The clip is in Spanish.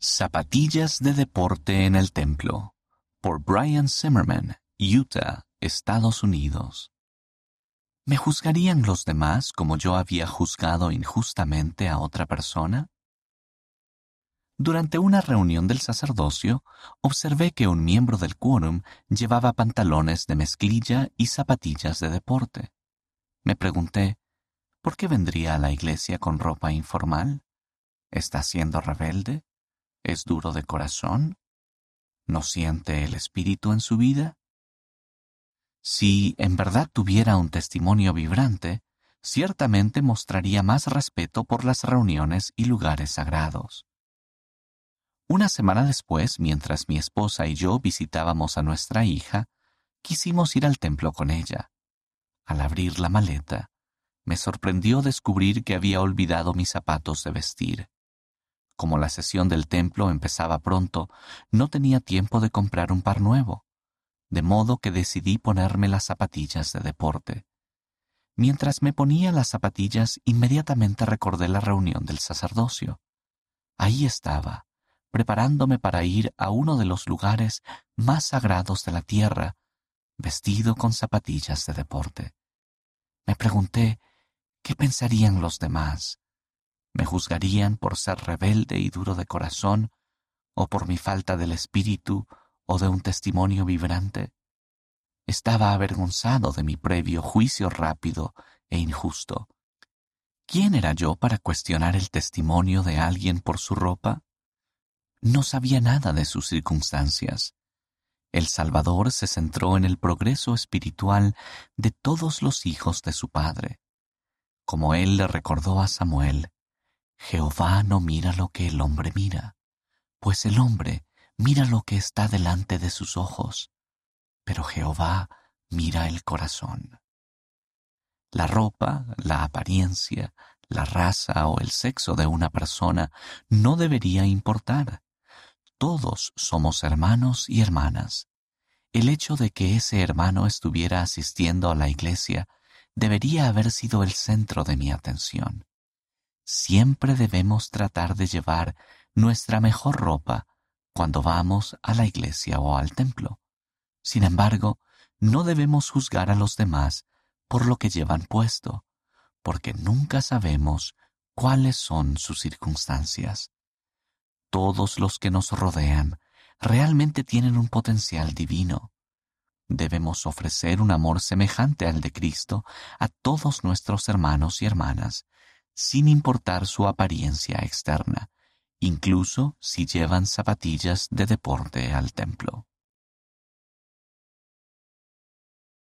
Zapatillas de deporte en el templo por Brian Zimmerman, Utah, Estados Unidos. ¿Me juzgarían los demás como yo había juzgado injustamente a otra persona? Durante una reunión del sacerdocio, observé que un miembro del quórum llevaba pantalones de mezclilla y zapatillas de deporte. Me pregunté, ¿por qué vendría a la iglesia con ropa informal? ¿Está siendo rebelde? ¿Es duro de corazón? ¿No siente el espíritu en su vida? Si en verdad tuviera un testimonio vibrante, ciertamente mostraría más respeto por las reuniones y lugares sagrados. Una semana después, mientras mi esposa y yo visitábamos a nuestra hija, quisimos ir al templo con ella. Al abrir la maleta, me sorprendió descubrir que había olvidado mis zapatos de vestir. Como la sesión del templo empezaba pronto, no tenía tiempo de comprar un par nuevo, de modo que decidí ponerme las zapatillas de deporte. Mientras me ponía las zapatillas, inmediatamente recordé la reunión del sacerdocio. Ahí estaba, preparándome para ir a uno de los lugares más sagrados de la tierra, vestido con zapatillas de deporte. Me pregunté, ¿qué pensarían los demás? ¿Me juzgarían por ser rebelde y duro de corazón, o por mi falta del espíritu o de un testimonio vibrante? Estaba avergonzado de mi previo juicio rápido e injusto. ¿Quién era yo para cuestionar el testimonio de alguien por su ropa? No sabía nada de sus circunstancias. El Salvador se centró en el progreso espiritual de todos los hijos de su Padre. Como él le recordó a Samuel, Jehová no mira lo que el hombre mira, pues el hombre mira lo que está delante de sus ojos, pero Jehová mira el corazón. La ropa, la apariencia, la raza o el sexo de una persona no debería importar. Todos somos hermanos y hermanas. El hecho de que ese hermano estuviera asistiendo a la iglesia debería haber sido el centro de mi atención siempre debemos tratar de llevar nuestra mejor ropa cuando vamos a la iglesia o al templo. Sin embargo, no debemos juzgar a los demás por lo que llevan puesto, porque nunca sabemos cuáles son sus circunstancias. Todos los que nos rodean realmente tienen un potencial divino. Debemos ofrecer un amor semejante al de Cristo a todos nuestros hermanos y hermanas, sin importar su apariencia externa, incluso si llevan zapatillas de deporte al templo.